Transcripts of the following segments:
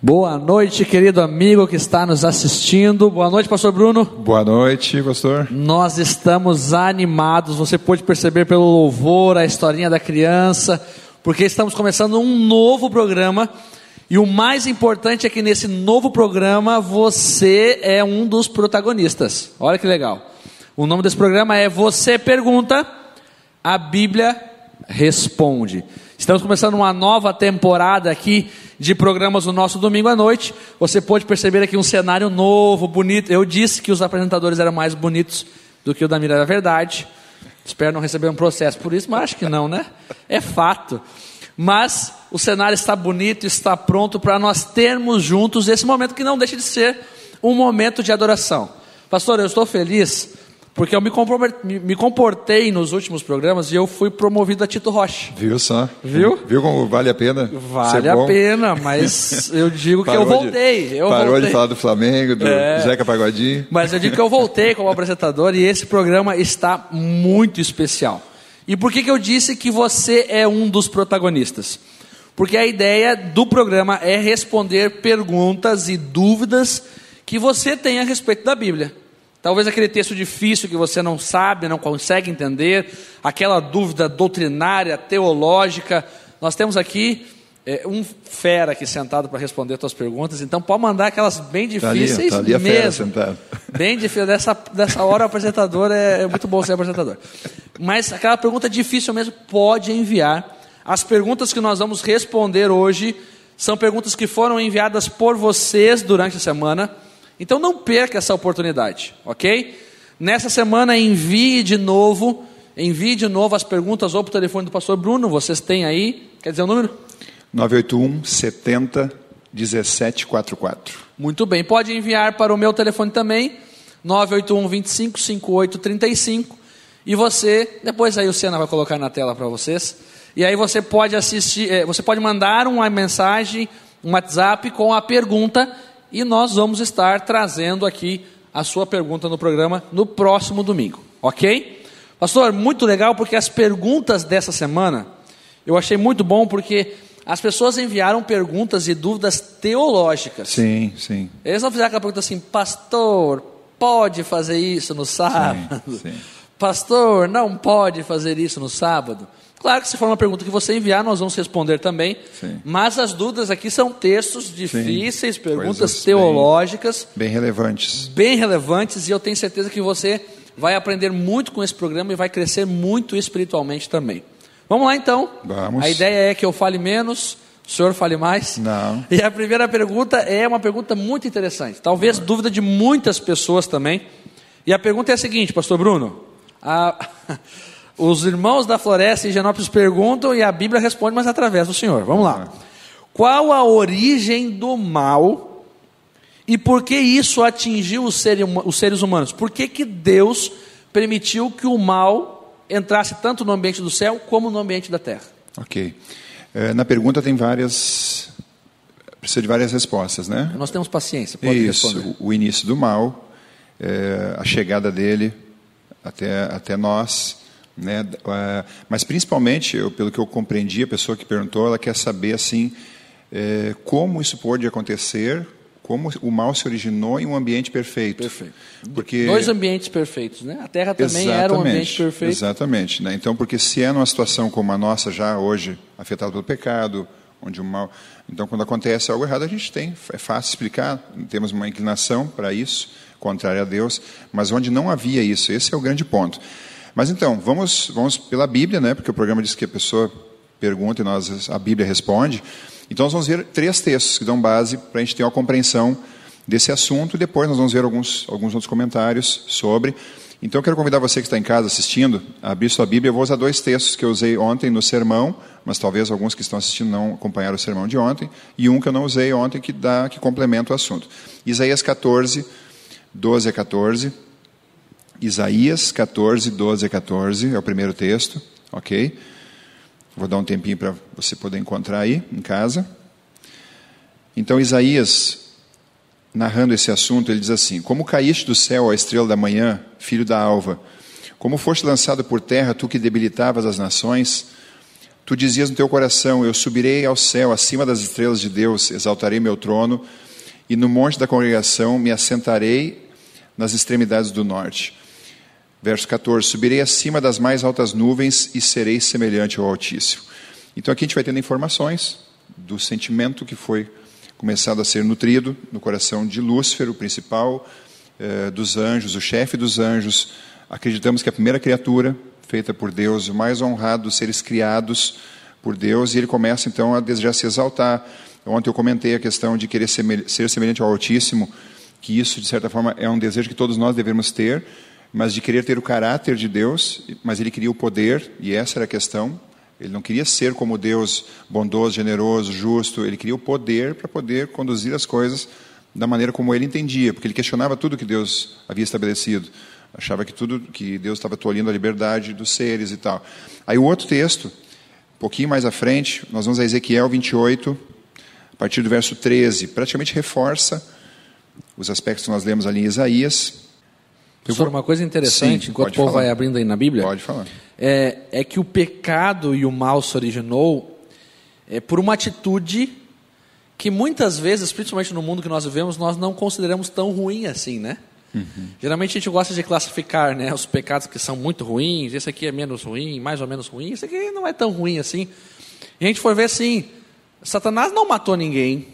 Boa noite, querido amigo que está nos assistindo. Boa noite, Pastor Bruno. Boa noite, pastor. Nós estamos animados, você pode perceber pelo louvor, a historinha da criança, porque estamos começando um novo programa. E o mais importante é que nesse novo programa você é um dos protagonistas. Olha que legal. O nome desse programa é Você Pergunta, a Bíblia Responde. Estamos começando uma nova temporada aqui de programas no nosso domingo à noite. Você pode perceber aqui um cenário novo, bonito. Eu disse que os apresentadores eram mais bonitos do que o da Mira, era verdade. Espero não receber um processo por isso, mas acho que não, né? É fato. Mas o cenário está bonito, está pronto para nós termos juntos esse momento que não deixa de ser um momento de adoração. Pastor, eu estou feliz porque eu me, me comportei nos últimos programas e eu fui promovido a Tito Rocha. Viu só? Viu? Viu como vale a pena? Vale a pena, mas eu digo que eu voltei. Eu parou voltei. de falar do Flamengo, do é, Zeca Pagodinho. Mas eu digo que eu voltei como apresentador e esse programa está muito especial. E por que, que eu disse que você é um dos protagonistas? Porque a ideia do programa é responder perguntas e dúvidas que você tem a respeito da Bíblia. Talvez aquele texto difícil que você não sabe, não consegue entender, aquela dúvida doutrinária, teológica. Nós temos aqui é, um fera aqui sentado para responder as tuas perguntas, então pode mandar aquelas bem difíceis tá ali, tá ali mesmo. Bem difícil. Dessa, dessa hora o apresentador é, é muito bom ser apresentador. Mas aquela pergunta difícil mesmo pode enviar. As perguntas que nós vamos responder hoje são perguntas que foram enviadas por vocês durante a semana. Então não perca essa oportunidade, ok? Nessa semana envie de novo, envie de novo as perguntas ou para o telefone do pastor Bruno, vocês têm aí, quer dizer o número? 981 70 1744. Muito bem, pode enviar para o meu telefone também, 981 25 58 35. E você, depois aí o Senna vai colocar na tela para vocês. E aí você pode assistir, eh, você pode mandar uma mensagem, um WhatsApp com a pergunta e nós vamos estar trazendo aqui a sua pergunta no programa no próximo domingo, ok? Pastor, muito legal porque as perguntas dessa semana eu achei muito bom porque as pessoas enviaram perguntas e dúvidas teológicas. Sim, sim. Eles não fizeram aquela pergunta assim, pastor, pode fazer isso no sábado? Sim, sim. Pastor, não pode fazer isso no sábado? Claro que se for uma pergunta que você enviar, nós vamos responder também. Sim. Mas as dúvidas aqui são textos difíceis, Sim. perguntas Coisas teológicas. Bem, bem, relevantes. Bem relevantes, e eu tenho certeza que você vai aprender muito com esse programa e vai crescer muito espiritualmente também. Vamos lá então. Vamos. A ideia é que eu fale menos, o senhor fale mais. Não. E a primeira pergunta é uma pergunta muito interessante. Talvez dúvida de muitas pessoas também. E a pergunta é a seguinte, pastor Bruno. A... Os irmãos da floresta em Genópolis perguntam e a Bíblia responde, mas através do Senhor. Vamos lá. Qual a origem do mal e por que isso atingiu os seres humanos? Por que, que Deus permitiu que o mal entrasse tanto no ambiente do céu como no ambiente da terra? Ok. É, na pergunta tem várias. Precisa de várias respostas, né? Nós temos paciência, pode Isso, responder. o início do mal, é, a chegada dele até, até nós né? Ah, mas principalmente, eu, pelo que eu compreendi, a pessoa que perguntou, ela quer saber assim é, como isso pode acontecer, como o mal se originou em um ambiente perfeito. Perfeito. Porque dois ambientes perfeitos, né? A Terra também exatamente, era um ambiente perfeito. Exatamente. Né? Então, porque se é numa situação como a nossa já hoje, afetada pelo pecado, onde o mal, então quando acontece algo errado a gente tem, é fácil explicar, temos uma inclinação para isso, contrária a Deus, mas onde não havia isso, esse é o grande ponto. Mas então, vamos, vamos pela Bíblia, né? porque o programa diz que a pessoa pergunta e nós, a Bíblia responde. Então, nós vamos ver três textos que dão base para a gente ter uma compreensão desse assunto e depois nós vamos ver alguns, alguns outros comentários sobre. Então, eu quero convidar você que está em casa assistindo a abrir sua Bíblia. Eu vou usar dois textos que eu usei ontem no sermão, mas talvez alguns que estão assistindo não acompanharam o sermão de ontem, e um que eu não usei ontem que, dá, que complementa o assunto. Isaías 14, 12 a 14. Isaías 14, 12 a 14, é o primeiro texto, ok? Vou dar um tempinho para você poder encontrar aí em casa. Então, Isaías, narrando esse assunto, ele diz assim: Como caíste do céu a estrela da manhã, filho da alva, como foste lançado por terra, tu que debilitavas as nações, Tu dizias no teu coração: Eu subirei ao céu, acima das estrelas de Deus, exaltarei meu trono, e no monte da congregação me assentarei nas extremidades do norte. Verso 14: Subirei acima das mais altas nuvens e serei semelhante ao Altíssimo. Então aqui a gente vai tendo informações do sentimento que foi começado a ser nutrido no coração de Lúcifer, o principal eh, dos anjos, o chefe dos anjos. Acreditamos que a primeira criatura feita por Deus, o mais honrado dos seres criados por Deus, e ele começa então a desejar se exaltar. Ontem eu comentei a questão de querer ser semelhante ao Altíssimo, que isso, de certa forma, é um desejo que todos nós devemos ter, mas de querer ter o caráter de Deus, mas ele queria o poder, e essa era a questão. Ele não queria ser como Deus, bondoso, generoso, justo, ele queria o poder para poder conduzir as coisas da maneira como ele entendia, porque ele questionava tudo que Deus havia estabelecido. Achava que tudo que Deus estava tolhindo a liberdade dos seres e tal. Aí o outro texto, um pouquinho mais à frente, nós vamos a Ezequiel 28, a partir do verso 13, praticamente reforça os aspectos que nós lemos ali em Isaías. Professor, uma coisa interessante, Sim, enquanto o povo falar. vai abrindo aí na Bíblia, pode falar. É, é que o pecado e o mal se originou é, por uma atitude que muitas vezes, principalmente no mundo que nós vivemos, nós não consideramos tão ruim assim, né? Uhum. Geralmente a gente gosta de classificar né, os pecados que são muito ruins, esse aqui é menos ruim, mais ou menos ruim, esse aqui não é tão ruim assim. E a gente foi ver assim, Satanás não matou ninguém,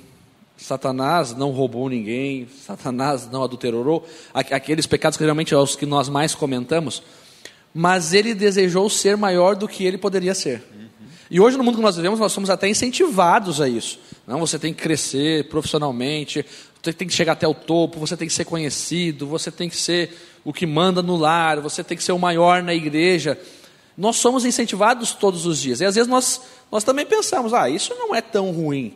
Satanás não roubou ninguém, Satanás não adulterou, aqueles pecados que geralmente são os que nós mais comentamos, mas ele desejou ser maior do que ele poderia ser. E hoje, no mundo que nós vivemos, nós somos até incentivados a isso. Não, você tem que crescer profissionalmente, você tem que chegar até o topo, você tem que ser conhecido, você tem que ser o que manda no lar, você tem que ser o maior na igreja. Nós somos incentivados todos os dias. E às vezes nós, nós também pensamos, ah, isso não é tão ruim.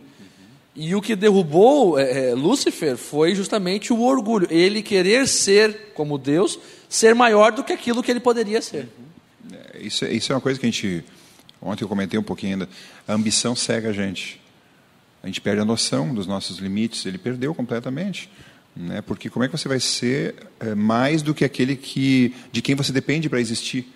E o que derrubou é, é, Lúcifer foi justamente o orgulho. Ele querer ser como Deus, ser maior do que aquilo que ele poderia ser. É, isso, é, isso é uma coisa que a gente. Ontem eu comentei um pouquinho ainda. A ambição cega a gente a gente perde a noção dos nossos limites, ele perdeu completamente. Né? Porque como é que você vai ser mais do que aquele que, de quem você depende para existir?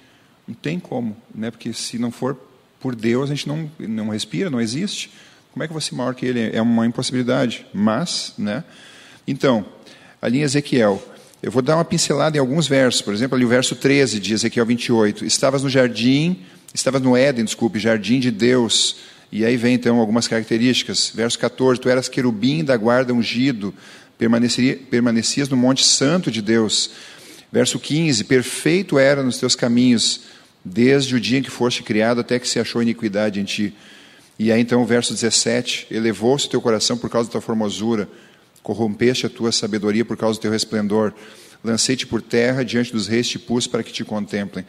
Não tem como, né? porque se não for por Deus, a gente não, não respira, não existe. Como é que você maior que ele? É uma impossibilidade. Mas, né? Então, ali em Ezequiel, eu vou dar uma pincelada em alguns versos. Por exemplo, ali o verso 13 de Ezequiel 28. Estavas no jardim, estavas no Éden, desculpe, jardim de Deus e aí vem então algumas características. Verso 14: Tu eras querubim da guarda ungido, permanecias no monte santo de Deus. Verso 15: Perfeito era nos teus caminhos, desde o dia em que foste criado até que se achou iniquidade em ti. E aí então o verso 17: Elevou-se o teu coração por causa da tua formosura, corrompeste a tua sabedoria por causa do teu resplendor. Lancei-te por terra, diante dos reis te pus para que te contemplem.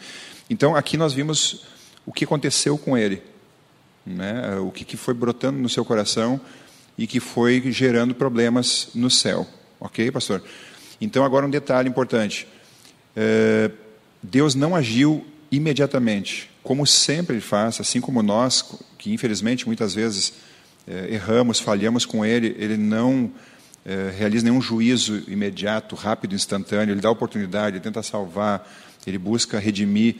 Então aqui nós vimos o que aconteceu com ele né? o que, que foi brotando no seu coração e que foi gerando problemas no céu. Ok, pastor? Então, agora um detalhe importante: é, Deus não agiu imediatamente, como sempre Ele faz, assim como nós, que infelizmente muitas vezes é, erramos, falhamos com Ele, Ele não é, realiza nenhum juízo imediato, rápido, instantâneo, Ele dá oportunidade, Ele tenta salvar, Ele busca redimir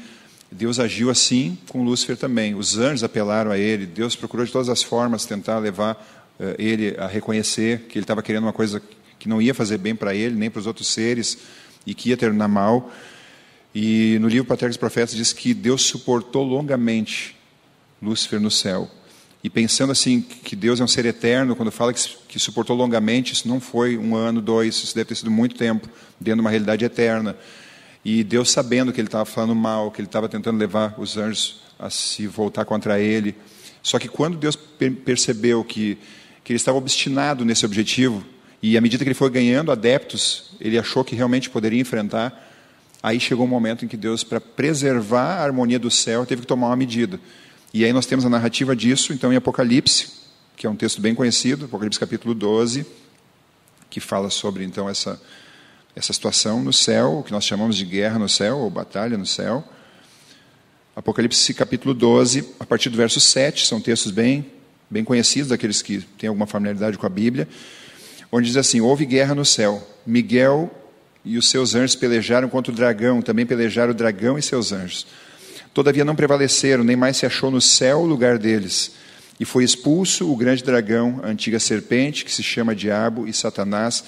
Deus agiu assim com Lúcifer também. Os anjos apelaram a ele, Deus procurou de todas as formas tentar levar uh, ele a reconhecer que ele estava querendo uma coisa que não ia fazer bem para ele, nem para os outros seres, e que ia terminar mal. E no livro Patriarcas e Profetas diz que Deus suportou longamente Lúcifer no céu. E pensando assim, que Deus é um ser eterno, quando fala que, que suportou longamente, isso não foi um ano, dois, isso deve ter sido muito tempo, dentro de uma realidade eterna. E Deus, sabendo que ele estava falando mal, que ele estava tentando levar os anjos a se voltar contra ele. Só que quando Deus percebeu que, que ele estava obstinado nesse objetivo, e à medida que ele foi ganhando adeptos, ele achou que realmente poderia enfrentar, aí chegou um momento em que Deus, para preservar a harmonia do céu, teve que tomar uma medida. E aí nós temos a narrativa disso, então, em Apocalipse, que é um texto bem conhecido, Apocalipse capítulo 12, que fala sobre, então, essa essa situação no céu, o que nós chamamos de guerra no céu, ou batalha no céu. Apocalipse capítulo 12, a partir do verso 7, são textos bem, bem conhecidos, daqueles que têm alguma familiaridade com a Bíblia, onde diz assim: Houve guerra no céu. Miguel e os seus anjos pelejaram contra o dragão, também pelejaram o dragão e seus anjos. Todavia não prevaleceram, nem mais se achou no céu o lugar deles. E foi expulso o grande dragão, a antiga serpente, que se chama Diabo e Satanás,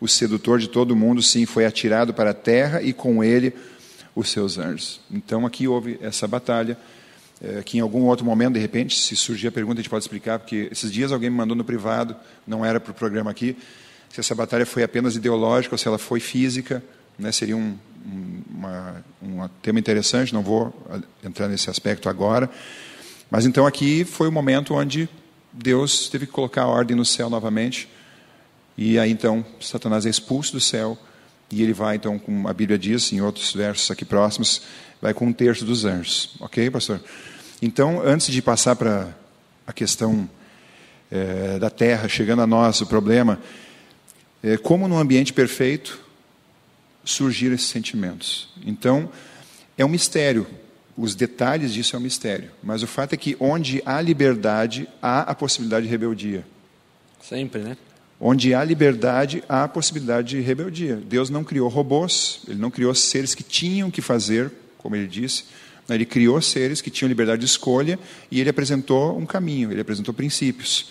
o sedutor de todo mundo, sim, foi atirado para a terra e com ele os seus anjos. Então aqui houve essa batalha, é, que em algum outro momento, de repente, se surgir a pergunta, a gente pode explicar, porque esses dias alguém me mandou no privado, não era para o programa aqui, se essa batalha foi apenas ideológica ou se ela foi física, né, seria um, uma, um tema interessante, não vou entrar nesse aspecto agora. Mas então aqui foi o momento onde Deus teve que colocar a ordem no céu novamente. E aí então Satanás é expulso do céu e ele vai então, como a Bíblia diz em outros versos aqui próximos, vai com um terço dos anjos. Ok, pastor? Então, antes de passar para a questão é, da terra chegando a nós, o problema, é, como num ambiente perfeito, surgir esses sentimentos. Então, é um mistério. Os detalhes disso é um mistério. Mas o fato é que onde há liberdade, há a possibilidade de rebeldia. Sempre, né? Onde há liberdade, há a possibilidade de rebeldia. Deus não criou robôs, ele não criou seres que tinham que fazer, como ele disse. Ele criou seres que tinham liberdade de escolha e ele apresentou um caminho, ele apresentou princípios.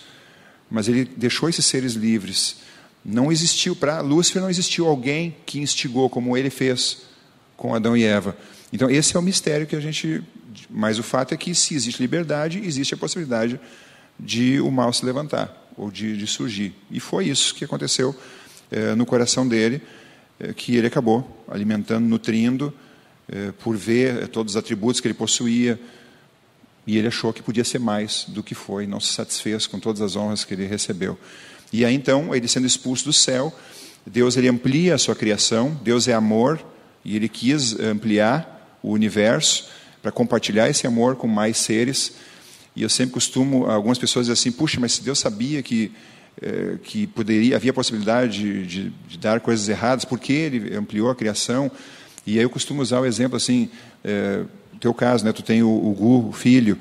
Mas ele deixou esses seres livres. Não existiu, para Lúcifer não existiu alguém que instigou como ele fez com Adão e Eva. Então, esse é o mistério que a gente. Mas o fato é que, se existe liberdade, existe a possibilidade de o mal se levantar, ou de, de surgir. E foi isso que aconteceu é, no coração dele, é, que ele acabou alimentando, nutrindo, é, por ver todos os atributos que ele possuía. E ele achou que podia ser mais do que foi, não se satisfez com todas as honras que ele recebeu. E aí então, ele sendo expulso do céu, Deus ele amplia a sua criação, Deus é amor, e ele quis ampliar o universo para compartilhar esse amor com mais seres. E eu sempre costumo, algumas pessoas dizem assim, puxa, mas se Deus sabia que eh, que poderia havia possibilidade de, de, dar coisas erradas, por que ele ampliou a criação? E aí eu costumo usar o exemplo assim, eh, teu caso, né, tu tem o, o Gu, o filho,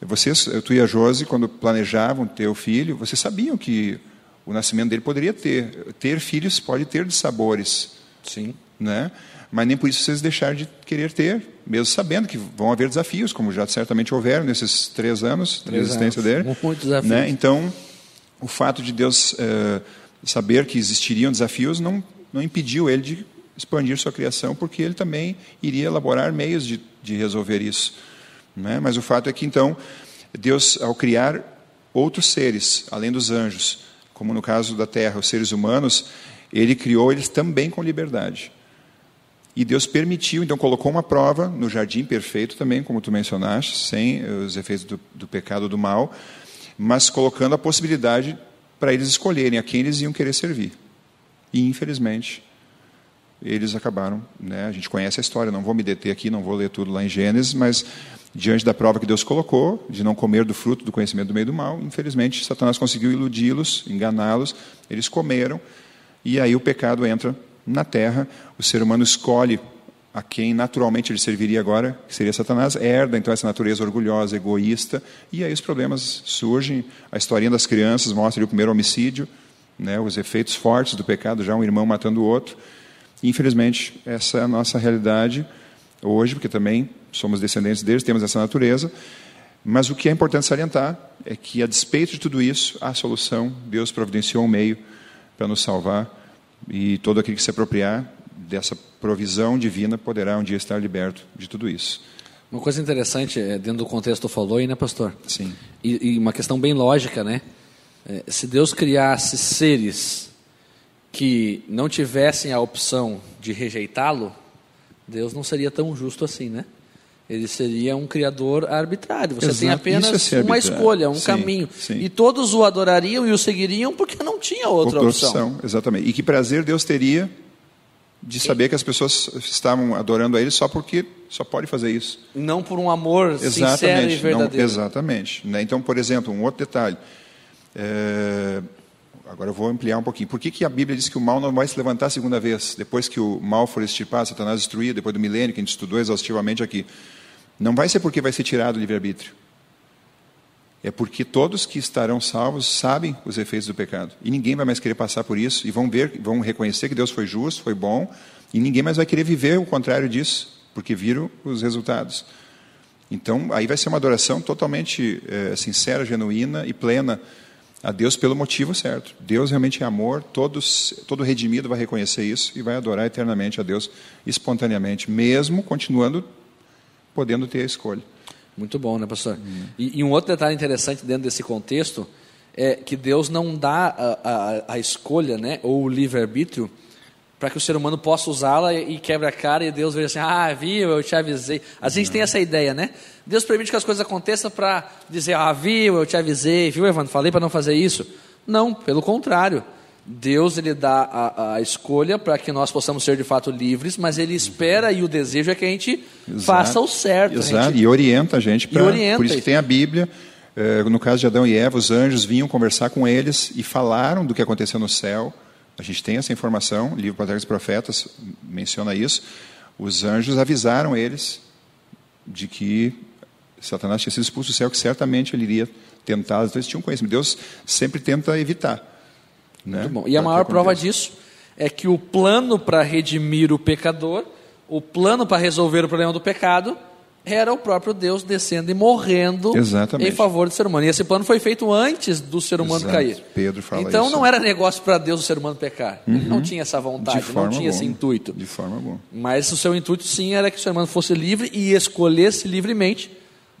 vocês, tu e a Josi, quando planejavam ter o filho, vocês sabiam que o nascimento dele poderia ter. Ter filhos pode ter de sabores. Sim. Né? Mas nem por isso vocês deixaram de querer ter, mesmo sabendo que vão haver desafios, como já certamente houveram nesses três anos três de existência anos. dele. Muitos desafios. Né? Então, o fato de Deus uh, saber que existiriam desafios não, não impediu ele de expandir sua criação, porque ele também iria elaborar meios de, de resolver isso. Né? Mas o fato é que, então, Deus, ao criar outros seres, além dos anjos, como no caso da terra, os seres humanos, ele criou eles também com liberdade. E Deus permitiu, então colocou uma prova no jardim perfeito também, como tu mencionaste, sem os efeitos do, do pecado do mal, mas colocando a possibilidade para eles escolherem a quem eles iam querer servir. E infelizmente, eles acabaram, né? A gente conhece a história, não vou me deter aqui, não vou ler tudo lá em Gênesis, mas diante da prova que Deus colocou, de não comer do fruto do conhecimento do meio do mal, infelizmente Satanás conseguiu iludi-los, enganá-los, eles comeram, e aí o pecado entra na terra, o ser humano escolhe a quem naturalmente ele serviria agora, que seria Satanás, herda então essa natureza orgulhosa, egoísta, e aí os problemas surgem. A historinha das crianças mostra o primeiro homicídio, né, os efeitos fortes do pecado, já um irmão matando o outro. Infelizmente, essa é a nossa realidade hoje, porque também somos descendentes deles, temos essa natureza. Mas o que é importante salientar é que, a despeito de tudo isso, há solução. Deus providenciou um meio para nos salvar e todo aquele que se apropriar dessa provisão divina poderá um dia estar liberto de tudo isso. Uma coisa interessante, é, dentro do contexto que falou aí, né, pastor? Sim. E, e uma questão bem lógica, né? É, se Deus criasse seres que não tivessem a opção de rejeitá-lo, Deus não seria tão justo assim, né? Ele seria um criador arbitrário. Você Exato. tem apenas é uma escolha, um sim, caminho. Sim. E todos o adorariam e o seguiriam porque não tinha outra, outra opção. opção. Exatamente. E que prazer Deus teria de saber que as pessoas estavam adorando a Ele só porque só pode fazer isso. Não por um amor exatamente, sincero e verdadeiro. Não, exatamente. Né? Então, por exemplo, um outro detalhe. É... Agora eu vou ampliar um pouquinho. Por que, que a Bíblia diz que o mal não vai se levantar a segunda vez? Depois que o mal for extirpado, Satanás destruído, depois do milênio, que a gente estudou exaustivamente aqui. Não vai ser porque vai ser tirado o livre-arbítrio. É porque todos que estarão salvos sabem os efeitos do pecado. E ninguém vai mais querer passar por isso. E vão ver, vão reconhecer que Deus foi justo, foi bom. E ninguém mais vai querer viver o contrário disso, porque viram os resultados. Então, aí vai ser uma adoração totalmente é, sincera, genuína e plena a Deus pelo motivo certo. Deus realmente é amor, todos, todo redimido vai reconhecer isso e vai adorar eternamente a Deus espontaneamente, mesmo continuando podendo ter a escolha. Muito bom, né, pastor? Hum. E, e, um outro detalhe interessante dentro desse contexto é que Deus não dá a, a, a escolha, né, ou o livre-arbítrio, para que o ser humano possa usá-la e quebre a cara e Deus veja assim, ah, viu, eu te avisei. A gente uhum. tem essa ideia, né? Deus permite que as coisas aconteçam para dizer, ah, viu, eu te avisei, viu, Evandro, falei para não fazer isso. Não, pelo contrário. Deus ele dá a, a escolha para que nós possamos ser de fato livres, mas ele espera e o desejo é que a gente Exato. faça o certo. Exato, gente... e orienta a gente. Pra... Orienta. Por isso que tem a Bíblia. Eh, no caso de Adão e Eva, os anjos vinham conversar com eles e falaram do que aconteceu no céu a gente tem essa informação, o livro Patriarcas e Profetas menciona isso. Os anjos avisaram eles de que Satanás tinha sido expulso do céu, que certamente ele iria tentá-los. Então eles tinham conhecimento. Deus sempre tenta evitar. Né? Muito bom. E a maior prova disso é que o plano para redimir o pecador, o plano para resolver o problema do pecado, era o próprio Deus descendo e morrendo Exatamente. em favor do ser humano. E esse plano foi feito antes do ser humano Exato. cair. Pedro fala então isso. não era negócio para Deus o ser humano pecar. Uhum. Ele não tinha essa vontade, não tinha alguma. esse intuito. De forma alguma. Mas o seu intuito sim era que o ser humano fosse livre e escolhesse livremente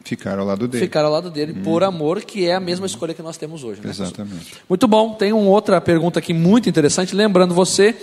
ficar ao lado dele. Ficar ao lado dele uhum. por amor, que é a mesma escolha que nós temos hoje. Né, Exatamente. Muito bom. Tem uma outra pergunta aqui muito interessante. Lembrando você,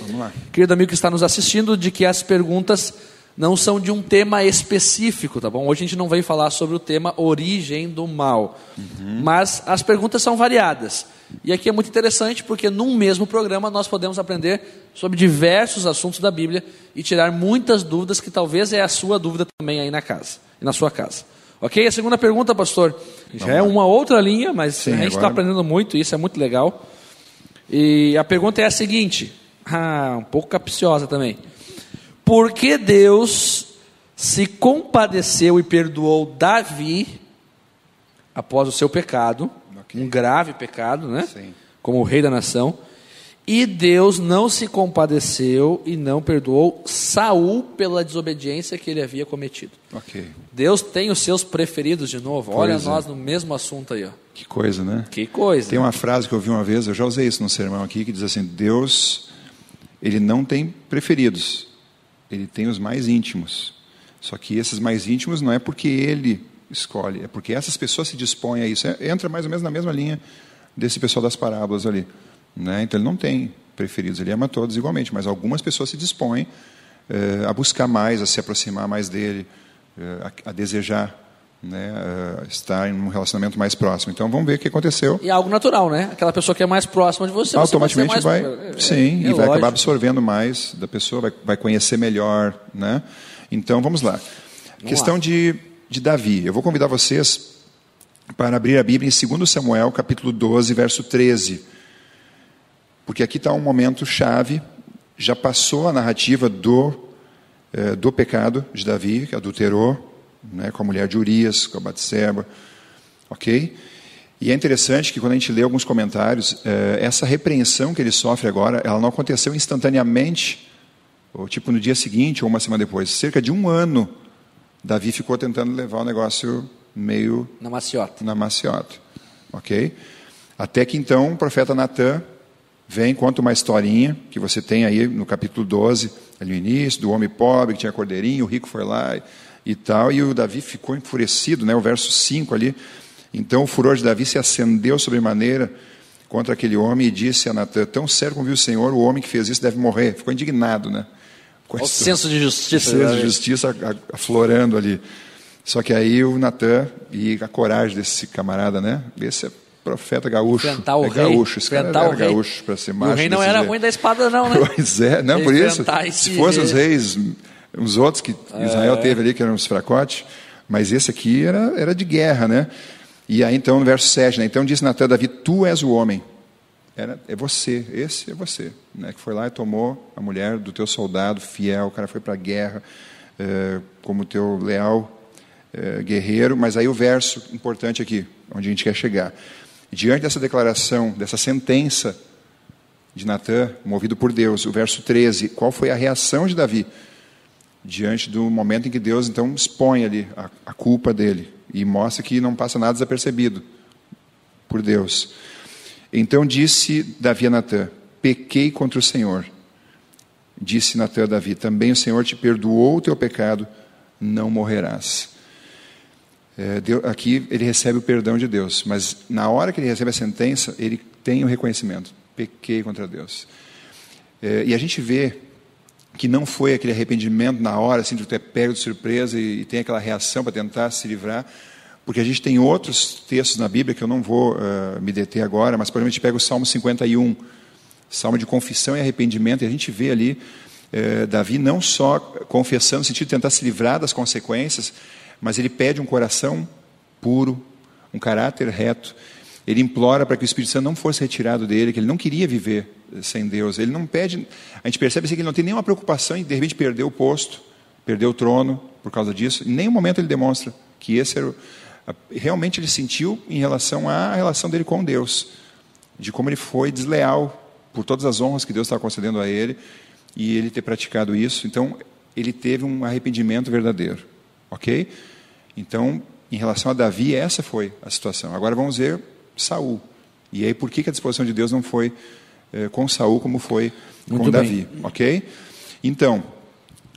querido amigo que está nos assistindo, de que as perguntas não são de um tema específico, tá bom? Hoje a gente não vem falar sobre o tema origem do mal, uhum. mas as perguntas são variadas. E aqui é muito interessante porque num mesmo programa nós podemos aprender sobre diversos assuntos da Bíblia e tirar muitas dúvidas que talvez é a sua dúvida também aí na casa, na sua casa. Ok? A segunda pergunta, pastor, já é uma outra linha, mas Sim, a gente está aprendendo muito, isso é muito legal. E a pergunta é a seguinte, ah, um pouco capciosa também. Porque Deus se compadeceu e perdoou Davi após o seu pecado, okay. um grave pecado, né? Sim. Como o rei da nação. E Deus não se compadeceu e não perdoou Saul pela desobediência que ele havia cometido. Okay. Deus tem os seus preferidos de novo. Pois Olha é. nós no mesmo assunto aí. Ó. Que coisa, né? Que coisa. Tem uma frase que eu ouvi uma vez, eu já usei isso no sermão aqui, que diz assim: Deus, ele não tem preferidos ele tem os mais íntimos. Só que esses mais íntimos não é porque ele escolhe, é porque essas pessoas se dispõem a isso. É, entra mais ou menos na mesma linha desse pessoal das parábolas ali. Né? Então ele não tem preferidos, ele ama todos igualmente, mas algumas pessoas se dispõem eh, a buscar mais, a se aproximar mais dele, eh, a, a, desejar né, uh, estar em um relacionamento mais próximo. Então vamos ver o que aconteceu. E é algo natural, né? Aquela pessoa que é mais próxima de você, automaticamente você vai, vai sim, é, é e vai acabar absorvendo mais da pessoa, vai, vai conhecer melhor, né? Então vamos lá. Vamos Questão lá. De, de Davi. Eu vou convidar vocês para abrir a Bíblia em 2 Samuel, capítulo 12, verso 13. Porque aqui está um momento chave. Já passou a narrativa do, eh, do pecado de Davi, que adulterou, né, com a mulher de Urias, com a Batseba, ok? E é interessante que quando a gente lê alguns comentários, é, essa repreensão que ele sofre agora, ela não aconteceu instantaneamente, ou tipo no dia seguinte ou uma semana depois. Cerca de um ano, Davi ficou tentando levar o negócio meio na maciota. Na maciota, ok? Até que então o profeta Natan vem, conta uma historinha que você tem aí no capítulo 12, ali no início, do homem pobre que tinha cordeirinho, o rico foi lá e tal, e o Davi ficou enfurecido, né, o verso 5 ali. Então o furor de Davi se acendeu sobremaneira contra aquele homem e disse a Natan: Tão certo como viu o Senhor, o homem que fez isso deve morrer. Ficou indignado, né? Com o senso de justiça. O senso de justiça aflorando ali. Só que aí o Natan e a coragem desse camarada, né? Esse é profeta gaúcho. Enfrentar o é rei. gaúcho, esse cara era gaúcho para ser macho. o rei não era jeito. ruim da espada não, né? Pois é, não, por isso. Se fossem os reis os outros que Israel é. teve ali, que eram os fracotes, mas esse aqui era, era de guerra, né? E aí então, no verso 7, né? Então disse Natan Davi, tu és o homem. Era, é você, esse é você, né? Que foi lá e tomou a mulher do teu soldado fiel, o cara foi para a guerra é, como teu leal é, guerreiro. Mas aí o verso importante aqui, onde a gente quer chegar. Diante dessa declaração, dessa sentença de Natan, movido por Deus, o verso 13, qual foi a reação de Davi? Diante do momento em que Deus então expõe ali a, a culpa dele e mostra que não passa nada desapercebido por Deus. Então disse Davi a Natã: Pequei contra o Senhor. Disse Natã a Davi: Também o Senhor te perdoou o teu pecado, não morrerás. É, Deus, aqui ele recebe o perdão de Deus, mas na hora que ele recebe a sentença, ele tem o reconhecimento: pequei contra Deus. É, e a gente vê que não foi aquele arrependimento na hora, assim, de ter pego de surpresa e, e tem aquela reação para tentar se livrar, porque a gente tem outros textos na Bíblia que eu não vou uh, me deter agora, mas gente pega o Salmo 51, Salmo de confissão e arrependimento, e a gente vê ali uh, Davi não só confessando no sentido de tentar se livrar das consequências, mas ele pede um coração puro, um caráter reto. Ele implora para que o Espírito Santo não fosse retirado dele, que ele não queria viver sem Deus. Ele não pede. A gente percebe assim, que ele não tem nenhuma preocupação em de repente perder o posto, perder o trono por causa disso. Em nenhum momento ele demonstra que esse era o, realmente ele sentiu em relação à relação dele com Deus, de como ele foi desleal por todas as honras que Deus estava concedendo a ele e ele ter praticado isso. Então, ele teve um arrependimento verdadeiro, ok? Então, em relação a Davi, essa foi a situação. Agora vamos ver Saul. E aí, por que, que a disposição de Deus não foi eh, com Saul como foi Muito com bem. Davi, ok? Então,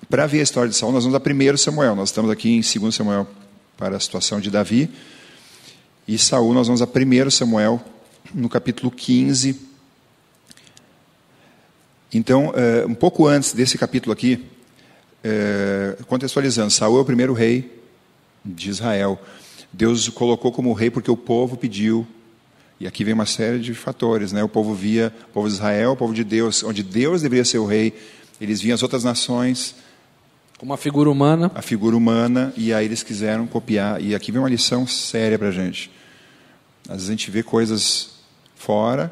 para ver a história de Saul, nós vamos a 1 Samuel. Nós estamos aqui em 2 Samuel para a situação de Davi. E Saul, nós vamos a 1 Samuel, no capítulo 15. Então, eh, um pouco antes desse capítulo aqui, eh, contextualizando, Saul é o primeiro rei de Israel. Deus o colocou como rei porque o povo pediu. E aqui vem uma série de fatores, né? O povo via, o povo de Israel, o povo de Deus, onde Deus deveria ser o rei, eles viam as outras nações como uma figura humana. A figura humana, e aí eles quiseram copiar. E aqui vem uma lição séria para a gente. Às vezes a gente vê coisas fora,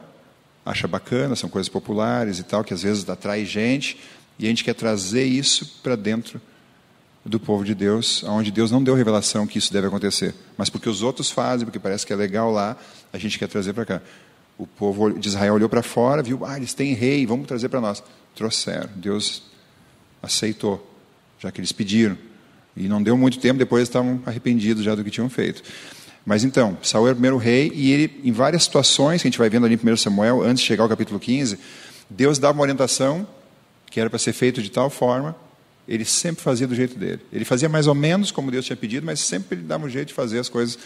acha bacana, são coisas populares e tal, que às vezes atrai gente, e a gente quer trazer isso para dentro do povo de Deus, onde Deus não deu revelação que isso deve acontecer, mas porque os outros fazem, porque parece que é legal lá, a gente quer trazer para cá. O povo de Israel olhou para fora, viu, ah, eles têm rei, vamos trazer para nós. Trouxeram, Deus aceitou já que eles pediram. E não deu muito tempo, depois estavam arrependidos já do que tinham feito. Mas então, Saul era o primeiro rei, e ele, em várias situações que a gente vai vendo ali em 1 Samuel, antes de chegar ao capítulo 15, Deus dava uma orientação que era para ser feito de tal forma, ele sempre fazia do jeito dele. Ele fazia mais ou menos como Deus tinha pedido, mas sempre ele dava um jeito de fazer as coisas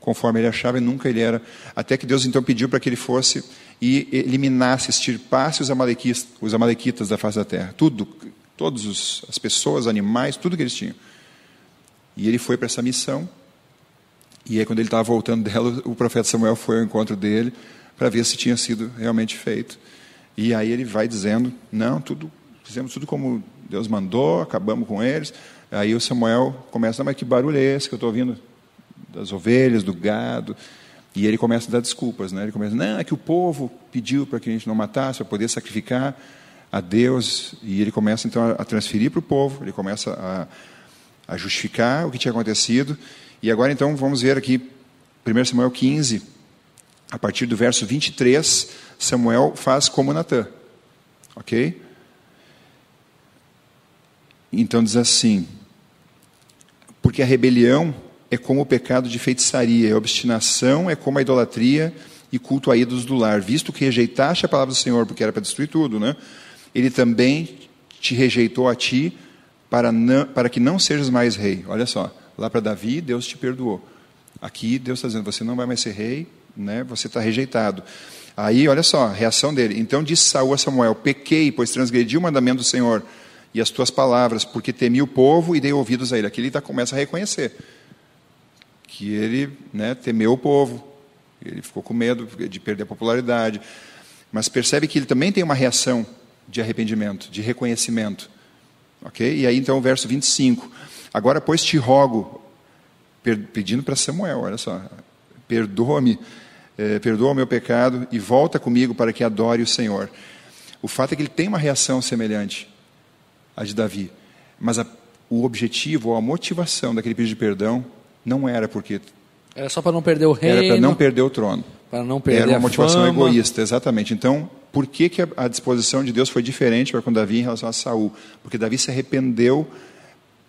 conforme ele achava, e nunca ele era. Até que Deus então pediu para que ele fosse e eliminasse, extirpasse os amalequitas, os amalequitas da face da terra. Tudo, Todas as pessoas, animais, tudo que eles tinham. E ele foi para essa missão. E aí, quando ele estava voltando dela, o profeta Samuel foi ao encontro dele para ver se tinha sido realmente feito. E aí ele vai dizendo: Não, tudo, fizemos tudo como Deus mandou, acabamos com eles. Aí o Samuel começa: Mas que barulho é esse que eu estou ouvindo? Das ovelhas, do gado. E ele começa a dar desculpas. Né? Ele começa: Não, é que o povo pediu para que a gente não matasse, para poder sacrificar a Deus, e ele começa então a transferir para o povo, ele começa a, a justificar o que tinha acontecido. E agora então vamos ver aqui, 1 Samuel 15, a partir do verso 23, Samuel faz como Natã. Ok? Então diz assim: Porque a rebelião é como o pecado de feitiçaria, a obstinação é como a idolatria e culto a ídolos do lar, visto que rejeitaste a palavra do Senhor, porque era para destruir tudo, né? ele também te rejeitou a ti para, não, para que não sejas mais rei. Olha só, lá para Davi, Deus te perdoou. Aqui, Deus está dizendo: você não vai mais ser rei, né? você está rejeitado. Aí, olha só, a reação dele. Então disse Saul a Samuel: Pequei, pois transgredi o mandamento do Senhor e as tuas palavras, porque temi o povo e dei ouvidos a ele. Aqui ele tá, começa a reconhecer que ele né, temeu o povo, ele ficou com medo de perder a popularidade, mas percebe que ele também tem uma reação de arrependimento, de reconhecimento. Ok? E aí então o verso 25. Agora, pois, te rogo, pedindo para Samuel, olha só, perdoa-me, eh, perdoa o meu pecado e volta comigo para que adore o Senhor. O fato é que ele tem uma reação semelhante à de Davi, mas a, o objetivo ou a motivação daquele pedido de perdão não era porque. Era só para não perder o reino. Era para não perder o trono. Para não perder Era uma motivação fama. egoísta, exatamente. Então, por que, que a disposição de Deus foi diferente para com Davi em relação a Saul? Porque Davi se arrependeu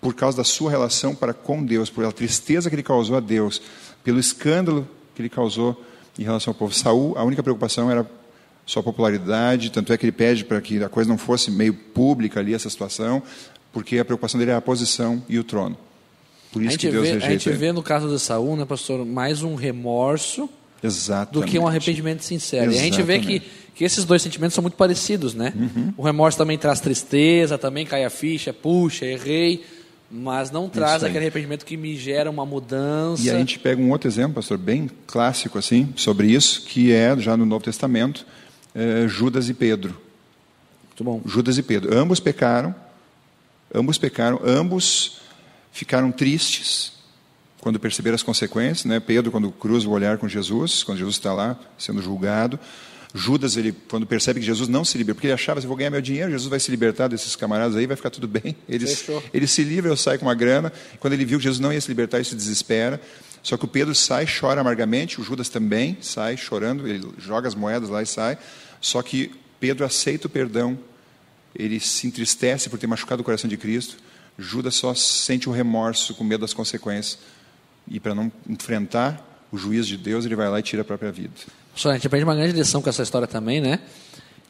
por causa da sua relação para com Deus, pela tristeza que ele causou a Deus, pelo escândalo que ele causou em relação ao povo. Saul, a única preocupação era sua popularidade, tanto é que ele pede para que a coisa não fosse meio pública ali essa situação, porque a preocupação dele era a posição e o trono. Por isso que Deus vê, rejeita. A gente vê no caso de Saul, né, pastor, mais um remorso Exatamente. do que um arrependimento sincero. E a gente vê que, que esses dois sentimentos são muito parecidos, né? Uhum. O remorso também traz tristeza, também cai a ficha, puxa, errei, mas não traz aquele arrependimento que me gera uma mudança. E a gente pega um outro exemplo, pastor, bem clássico assim, sobre isso, que é já no Novo Testamento, é, Judas e Pedro. Muito bom. Judas e Pedro, ambos pecaram, ambos pecaram, ambos ficaram tristes quando perceberam as consequências, né? Pedro quando cruza o olhar com Jesus, quando Jesus está lá sendo julgado, Judas, ele, quando percebe que Jesus não se liberta, porque ele achava, se eu vou ganhar meu dinheiro, Jesus vai se libertar desses camaradas aí, vai ficar tudo bem. Ele, Fechou. ele se livra, eu saio com uma grana. Quando ele viu que Jesus não ia se libertar, ele se desespera. Só que o Pedro sai, chora amargamente, o Judas também sai chorando, ele joga as moedas lá e sai. Só que Pedro aceita o perdão, ele se entristece por ter machucado o coração de Cristo. Judas só sente o remorso com medo das consequências. E para não enfrentar o juízo de Deus, ele vai lá e tira a própria vida. Só a gente aprende uma grande lição com essa história também, né?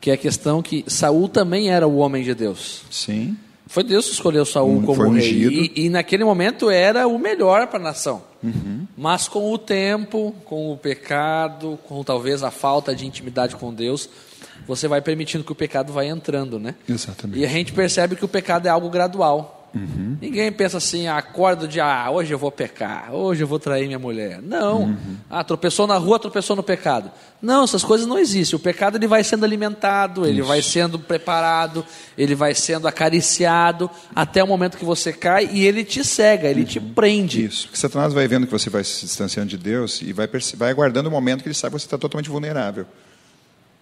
Que é a questão que Saul também era o homem de Deus. Sim. Foi Deus que escolheu Saul Um- como rei. E, e naquele momento era o melhor para a nação. Uhum. Mas com o tempo, com o pecado, com talvez a falta de intimidade com Deus, você vai permitindo que o pecado vai entrando, né? Exatamente. E a gente percebe que o pecado é algo gradual. Uhum. Ninguém pensa assim, ah, acorda de ah, hoje eu vou pecar, hoje eu vou trair minha mulher. Não. Uhum. Ah, tropeçou na rua, tropeçou no pecado. Não, essas coisas não existem. O pecado ele vai sendo alimentado, ele vai sendo preparado, ele vai sendo acariciado até o momento que você cai e ele te cega, ele te prende. Uhum. Isso. Porque Satanás vai vendo que você vai se distanciando de Deus e vai, vai aguardando o momento que ele sabe que você está totalmente vulnerável.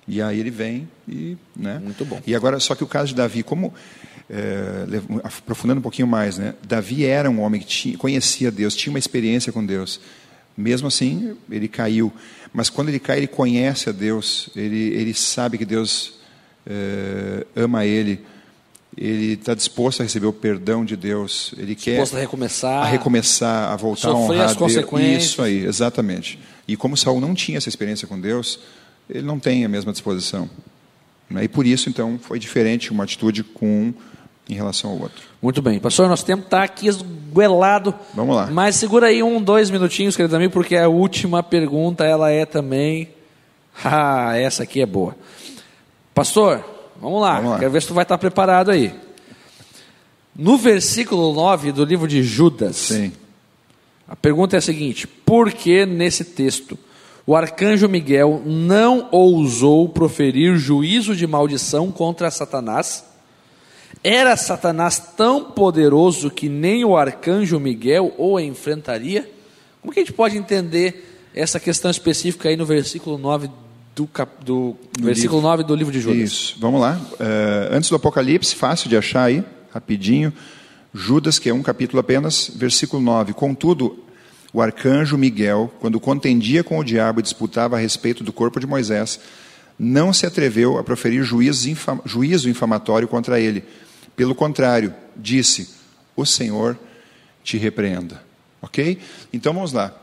E aí ele vem e. Né? Muito bom. E agora, só que o caso de Davi, como. É, aprofundando um pouquinho mais, né? Davi era um homem que tinha, conhecia Deus, tinha uma experiência com Deus. Mesmo assim, ele caiu. Mas quando ele cai, ele conhece a Deus, ele, ele sabe que Deus é, ama ele, ele está disposto a receber o perdão de Deus, ele quer Disposto a recomeçar. a recomeçar, a voltar a honrar as consequências. Isso aí, exatamente. E como Saul não tinha essa experiência com Deus, ele não tem a mesma disposição. Né? E por isso, então, foi diferente uma atitude com um em relação ao outro. Muito bem. Pastor, nosso tempo está aqui esguelado. Vamos lá. Mas segura aí um, dois minutinhos, querido amigo, porque a última pergunta, ela é também... Ah, essa aqui é boa. Pastor, vamos lá. Vamos lá. Quero ver se tu vai estar preparado aí. No versículo 9 do livro de Judas, Sim. a pergunta é a seguinte: por que nesse texto o arcanjo Miguel não ousou proferir juízo de maldição contra Satanás? Era Satanás tão poderoso que nem o arcanjo Miguel o enfrentaria? Como que a gente pode entender essa questão específica aí no versículo 9 do, cap- do versículo 9 do livro de Judas? Isso. Vamos lá. Eh, antes do Apocalipse, fácil de achar aí, rapidinho. Judas, que é um capítulo apenas, versículo 9. Contudo, o arcanjo Miguel, quando contendia com o diabo e disputava a respeito do corpo de Moisés, não se atreveu a proferir juízo, infam- juízo infamatório contra ele. Pelo contrário, disse: O Senhor te repreenda. Ok? Então vamos lá.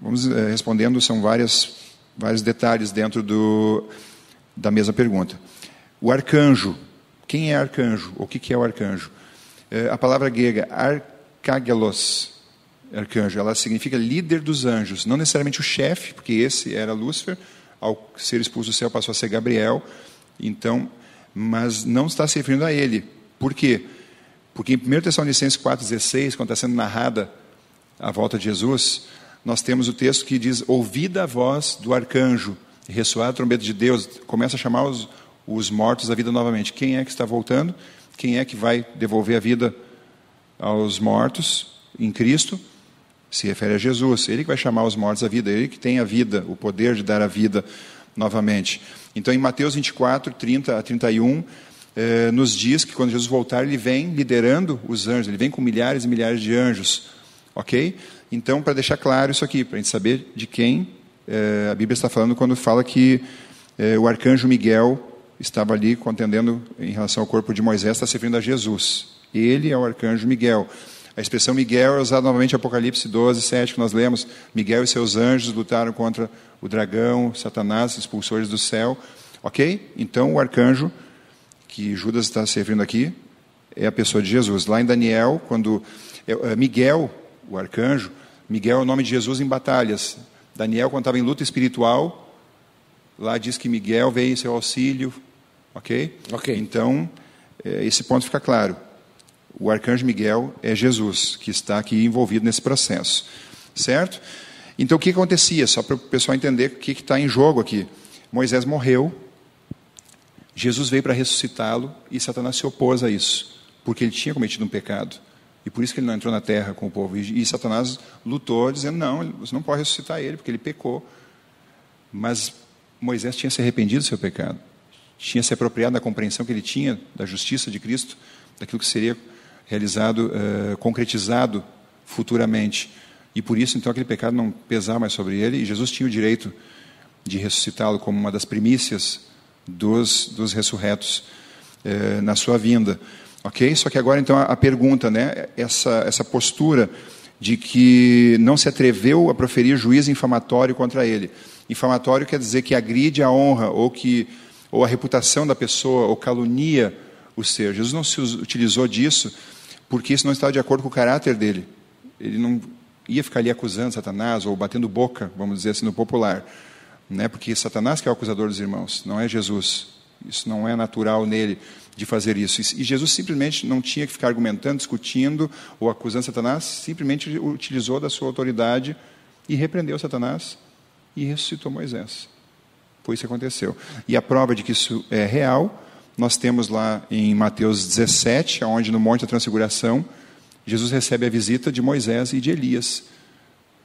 Vamos eh, respondendo, são várias, vários detalhes dentro do, da mesma pergunta. O arcanjo. Quem é arcanjo? O que que é o arcanjo? Eh, a palavra grega arcagelos, arcanjo, ela significa líder dos anjos. Não necessariamente o chefe, porque esse era Lúcifer. Ao ser expulso do céu passou a ser Gabriel. Então, mas não está se referindo a ele. Por quê? Porque em 1 Tessalonicenses 4,16, quando está sendo narrada a volta de Jesus, nós temos o texto que diz: Ouvida a voz do arcanjo, ressoar a trombeta de Deus, começa a chamar os, os mortos à vida novamente. Quem é que está voltando? Quem é que vai devolver a vida aos mortos em Cristo? Se refere a Jesus. Ele que vai chamar os mortos à vida, ele que tem a vida, o poder de dar a vida novamente. Então, em Mateus 24, 30 a 31, eh, nos diz que quando Jesus voltar, ele vem liderando os anjos, ele vem com milhares e milhares de anjos. Ok? Então, para deixar claro isso aqui, para a gente saber de quem eh, a Bíblia está falando quando fala que eh, o arcanjo Miguel estava ali contendendo em relação ao corpo de Moisés, está se referindo a Jesus. Ele é o arcanjo Miguel. A expressão Miguel é usada novamente em Apocalipse 12, 7, que nós lemos. Miguel e seus anjos lutaram contra o dragão, Satanás, expulsores do céu. Ok? Então, o arcanjo que Judas está servindo aqui é a pessoa de Jesus. Lá em Daniel, quando é, é, Miguel, o arcanjo, Miguel é o nome de Jesus em batalhas. Daniel, quando estava em luta espiritual, lá diz que Miguel veio em seu auxílio. Ok? Ok. Então, é, esse ponto fica claro. O arcanjo Miguel é Jesus, que está aqui envolvido nesse processo. Certo? Então, o que acontecia? Só para o pessoal entender o que está em jogo aqui. Moisés morreu, Jesus veio para ressuscitá-lo e Satanás se opôs a isso, porque ele tinha cometido um pecado. E por isso que ele não entrou na terra com o povo. E, Satanás lutou, dizendo: não, você não pode ressuscitar ele, porque ele pecou. Mas Moisés tinha se arrependido do seu pecado, tinha se apropriado da compreensão que ele tinha da justiça de Cristo, daquilo que seria realizado, uh, concretizado futuramente. E por isso, então, aquele pecado não pesava mais sobre ele, e Jesus tinha o direito de ressuscitá-lo como uma das primícias dos, dos ressurretos uh, na sua vinda. Ok? Só que agora, então, a, pergunta, né? Essa, essa postura de que não se atreveu a proferir juízo infamatório contra ele. Infamatório quer dizer que agride a honra ou que ou a reputação da pessoa ou calunia o ser. Jesus não se utilizou disso porque isso não estava de acordo com o caráter dele. Ele não ia ficar ali acusando Satanás ou batendo boca, vamos dizer assim, no popular, né? Porque Satanás que é o acusador dos irmãos, não é Jesus. Isso não é natural nele de fazer isso. E Jesus simplesmente não tinha que ficar argumentando, discutindo ou acusando Satanás, simplesmente utilizou da sua autoridade e repreendeu Satanás e ressuscitou Moisés. Foi isso que aconteceu. E a prova de que isso é real, nós temos lá em Mateus 17, onde no Monte da Transfiguração, Jesus recebe a visita de Moisés e de Elias,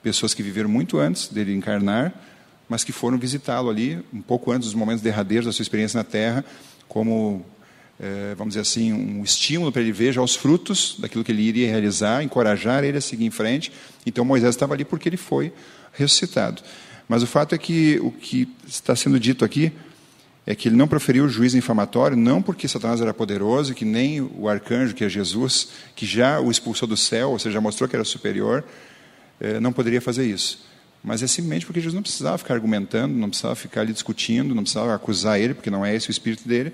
pessoas que viveram muito antes dele encarnar, mas que foram visitá-lo ali, um pouco antes dos momentos derradeiros da sua experiência na terra, como, é, vamos dizer assim, um estímulo para ele ver já os frutos daquilo que ele iria realizar, encorajar ele a seguir em frente. Então Moisés estava ali porque ele foi ressuscitado. Mas o fato é que o que está sendo dito aqui é que ele não proferiu o juízo infamatório, não porque Satanás era poderoso, que nem o arcanjo, que é Jesus, que já o expulsou do céu, ou seja, já mostrou que era superior, é, não poderia fazer isso. Mas é simplesmente porque Jesus não precisava ficar argumentando, não precisava ficar ali discutindo, não precisava acusar ele, porque não é esse o espírito dele,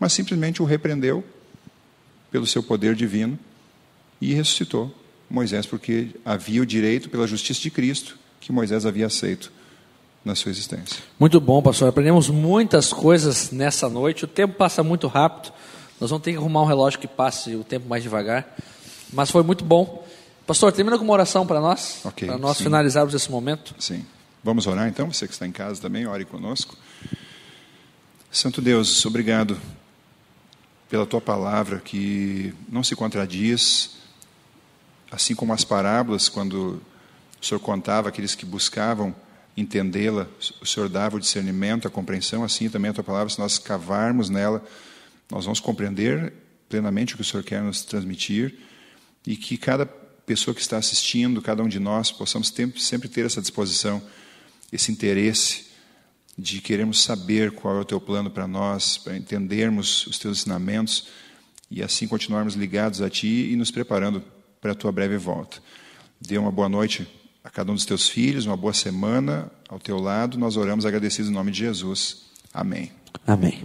mas simplesmente o repreendeu pelo seu poder divino e ressuscitou Moisés, porque havia o direito pela justiça de Cristo que Moisés havia aceito na sua existência. Muito bom, pastor. Aprendemos muitas coisas nessa noite. O tempo passa muito rápido. Nós vamos ter que arrumar um relógio que passe o tempo mais devagar. Mas foi muito bom. Pastor, termina com uma oração para nós, okay, para nós sim. finalizarmos esse momento. Sim. Vamos orar então, você que está em casa também, ore conosco. Santo Deus, obrigado pela tua palavra que não se contradiz, assim como as parábolas, quando o Senhor contava aqueles que buscavam entendê-la, o Senhor dava o discernimento, a compreensão, assim também a tua palavra, se nós cavarmos nela, nós vamos compreender plenamente o que o Senhor quer nos transmitir e que cada pessoa que está assistindo, cada um de nós, possamos sempre ter essa disposição, esse interesse de queremos saber qual é o teu plano para nós, para entendermos os teus ensinamentos e assim continuarmos ligados a ti e nos preparando para a tua breve volta. Dê uma boa noite a cada um dos teus filhos, uma boa semana ao teu lado. Nós oramos agradecidos em nome de Jesus. Amém. Amém.